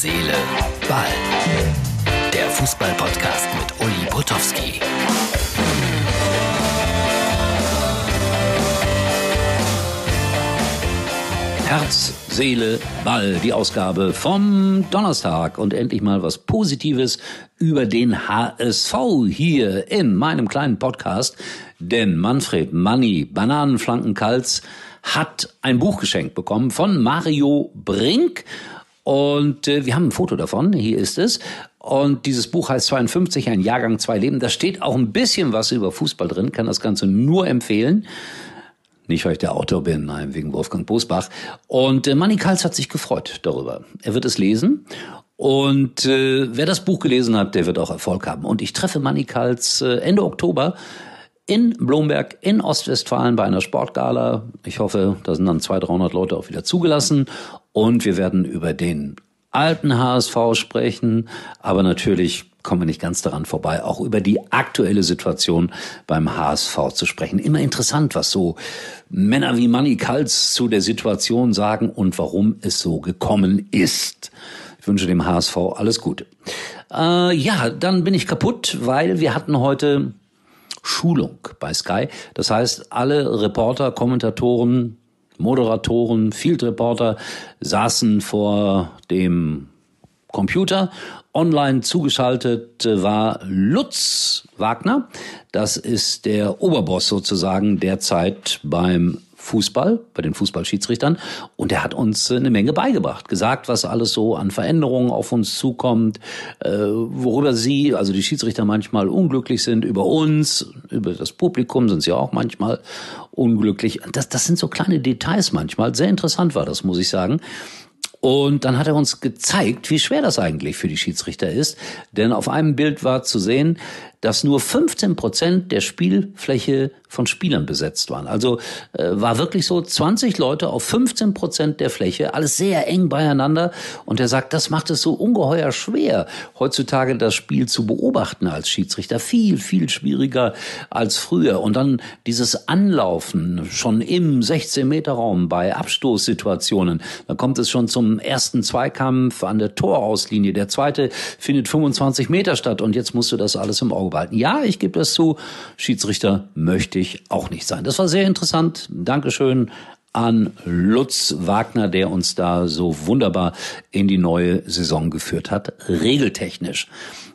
Seele, Ball. Der Fußball-Podcast mit Uli Potowski. Herz, Seele, Ball, die Ausgabe vom Donnerstag und endlich mal was Positives über den HSV hier in meinem kleinen Podcast. Denn Manfred Manni Bananenflankenkalz hat ein Buch geschenkt bekommen von Mario Brink und äh, wir haben ein Foto davon, hier ist es. Und dieses Buch heißt 52, ein Jahrgang, zwei Leben. Da steht auch ein bisschen was über Fußball drin, kann das Ganze nur empfehlen. Nicht, weil ich der Autor bin, nein, wegen Wolfgang Bosbach. Und äh, Manny Kals hat sich gefreut darüber. Er wird es lesen. Und äh, wer das Buch gelesen hat, der wird auch Erfolg haben. Und ich treffe Manny Kals äh, Ende Oktober in Blomberg in Ostwestfalen bei einer Sportgala. Ich hoffe, da sind dann 200, 300 Leute auch wieder zugelassen. Und wir werden über den alten HSV sprechen, aber natürlich kommen wir nicht ganz daran vorbei, auch über die aktuelle Situation beim HSV zu sprechen. Immer interessant, was so Männer wie Manny Kals zu der Situation sagen und warum es so gekommen ist. Ich wünsche dem HSV alles Gute. Äh, ja, dann bin ich kaputt, weil wir hatten heute Schulung bei Sky. Das heißt, alle Reporter, Kommentatoren, Moderatoren, Field Reporter saßen vor dem Computer. Online zugeschaltet war Lutz Wagner. Das ist der Oberboss sozusagen derzeit beim Fußball, bei den Fußballschiedsrichtern. Und er hat uns eine Menge beigebracht, gesagt, was alles so an Veränderungen auf uns zukommt, äh, worüber sie, also die Schiedsrichter manchmal unglücklich sind, über uns, über das Publikum sind sie auch manchmal unglücklich. Das, das sind so kleine Details manchmal. Sehr interessant war das, muss ich sagen. Und dann hat er uns gezeigt, wie schwer das eigentlich für die Schiedsrichter ist. Denn auf einem Bild war zu sehen, dass nur 15 Prozent der Spielfläche von Spielern besetzt waren. Also äh, war wirklich so 20 Leute auf 15 Prozent der Fläche, alles sehr eng beieinander. Und er sagt, das macht es so ungeheuer schwer, heutzutage das Spiel zu beobachten als Schiedsrichter. Viel, viel schwieriger als früher. Und dann dieses Anlaufen schon im 16-Meter-Raum bei Abstoßsituationen. Da kommt es schon zum ersten Zweikampf an der Torauslinie. Der zweite findet 25 Meter statt. Und jetzt musst du das alles im Auge Auge behalten. Ja, ich gebe das zu, Schiedsrichter möchte ich auch nicht sein. Das war sehr interessant. Dankeschön an Lutz Wagner, der uns da so wunderbar in die neue Saison geführt hat, regeltechnisch.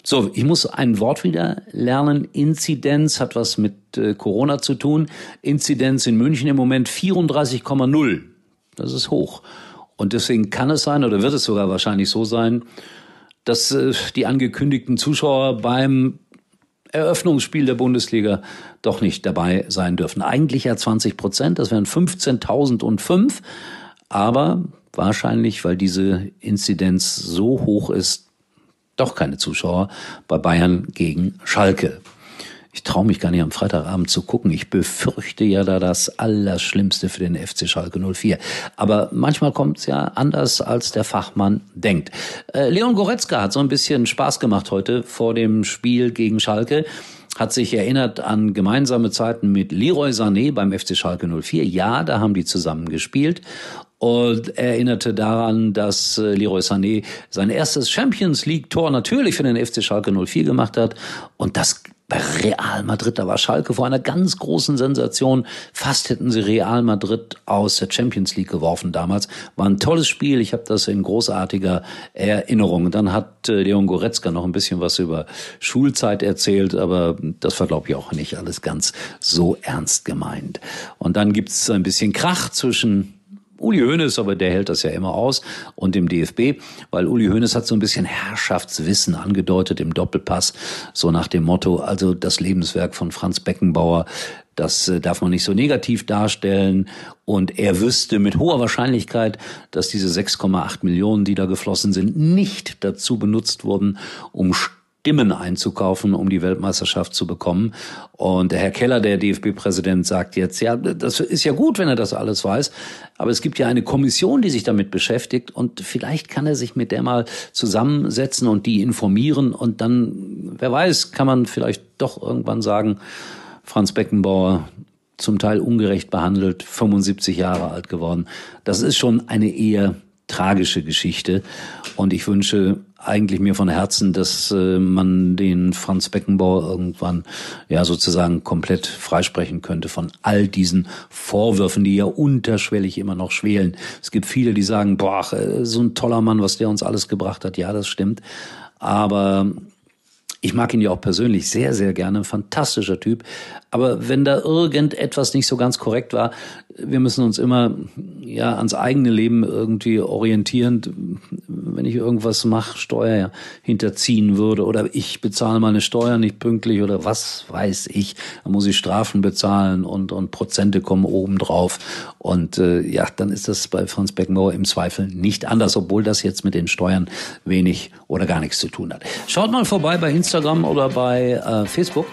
So, ich muss ein Wort wieder lernen. Inzidenz hat was mit äh, Corona zu tun. Inzidenz in München im Moment 34,0. Das ist hoch. Und deswegen kann es sein, oder wird es sogar wahrscheinlich so sein, dass äh, die angekündigten Zuschauer beim Eröffnungsspiel der Bundesliga doch nicht dabei sein dürfen. Eigentlich ja 20 Prozent, das wären 15.005, aber wahrscheinlich, weil diese Inzidenz so hoch ist, doch keine Zuschauer bei Bayern gegen Schalke. Ich traue mich gar nicht am Freitagabend zu gucken. Ich befürchte ja da das Allerschlimmste für den FC Schalke 04. Aber manchmal kommt es ja anders, als der Fachmann denkt. Äh, Leon Goretzka hat so ein bisschen Spaß gemacht heute vor dem Spiel gegen Schalke hat sich erinnert an gemeinsame Zeiten mit Leroy Sané beim FC Schalke 04. Ja, da haben die zusammen gespielt und erinnerte daran, dass äh, Leroy Sané sein erstes Champions League Tor natürlich für den FC Schalke 04 gemacht hat und das bei Real Madrid, da war Schalke vor einer ganz großen Sensation. Fast hätten sie Real Madrid aus der Champions League geworfen damals. War ein tolles Spiel. Ich habe das in großartiger Erinnerung. Dann hat äh, Leon Goretzka noch ein bisschen was über Schulzeit erzählt, aber das war, glaube ich, auch nicht alles ganz so ernst gemeint. Und dann gibt's ein bisschen Krach zwischen Uli Hoeneß, aber der hält das ja immer aus, und dem DFB, weil Uli Hoeneß hat so ein bisschen Herrschaftswissen angedeutet im Doppelpass, so nach dem Motto, also das Lebenswerk von Franz Beckenbauer, das äh, darf man nicht so negativ darstellen. Und er wüsste mit hoher Wahrscheinlichkeit, dass diese 6,8 Millionen, die da geflossen sind, nicht dazu benutzt wurden, um Stimmen einzukaufen, um die Weltmeisterschaft zu bekommen. Und der Herr Keller, der DFB-Präsident, sagt jetzt, ja, das ist ja gut, wenn er das alles weiß, aber es gibt ja eine Kommission, die sich damit beschäftigt und vielleicht kann er sich mit der mal zusammensetzen und die informieren und dann, wer weiß, kann man vielleicht doch irgendwann sagen, Franz Beckenbauer, zum Teil ungerecht behandelt, 75 Jahre alt geworden. Das ist schon eine eher tragische Geschichte. Und ich wünsche eigentlich mir von Herzen, dass äh, man den Franz Beckenbauer irgendwann ja sozusagen komplett freisprechen könnte von all diesen Vorwürfen, die ja unterschwellig immer noch schwelen. Es gibt viele, die sagen, boah, äh, so ein toller Mann, was der uns alles gebracht hat. Ja, das stimmt. Aber ich mag ihn ja auch persönlich sehr, sehr gerne, fantastischer Typ. Aber wenn da irgendetwas nicht so ganz korrekt war, wir müssen uns immer ja ans eigene Leben irgendwie orientieren. Wenn ich irgendwas mache, Steuer hinterziehen würde oder ich bezahle meine Steuern nicht pünktlich oder was weiß ich, dann muss ich Strafen bezahlen und und Prozente kommen obendrauf und äh, ja, dann ist das bei Franz Beckenbauer im Zweifel nicht anders, obwohl das jetzt mit den Steuern wenig oder gar nichts zu tun hat. Schaut mal vorbei bei Instagram oder bei äh, Facebook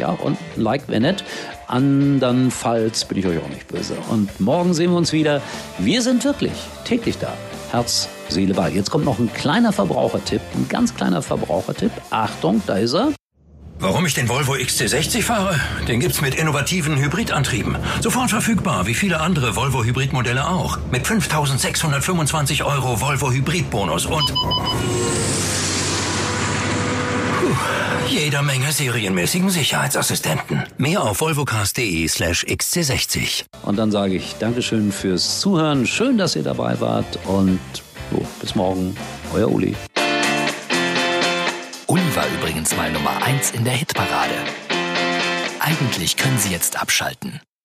ja, und like, wenn nicht. Andernfalls bin ich euch auch nicht böse. Und morgen sehen wir uns wieder. Wir sind wirklich täglich da. Herz, Seele, Ball. Jetzt kommt noch ein kleiner Verbrauchertipp, ein ganz kleiner Verbrauchertipp. Achtung, da ist er. Warum ich den Volvo XC60 fahre? Den gibt's mit innovativen Hybridantrieben. Sofort verfügbar, wie viele andere Volvo Hybridmodelle auch. Mit 5625 Euro Volvo Hybridbonus und jeder Menge serienmäßigen Sicherheitsassistenten. Mehr auf volvocast.de slash xc60. Und dann sage ich Dankeschön fürs Zuhören. Schön, dass ihr dabei wart. Und so, bis morgen. Euer Uli. Uli war übrigens mal Nummer 1 in der Hitparade. Eigentlich können Sie jetzt abschalten.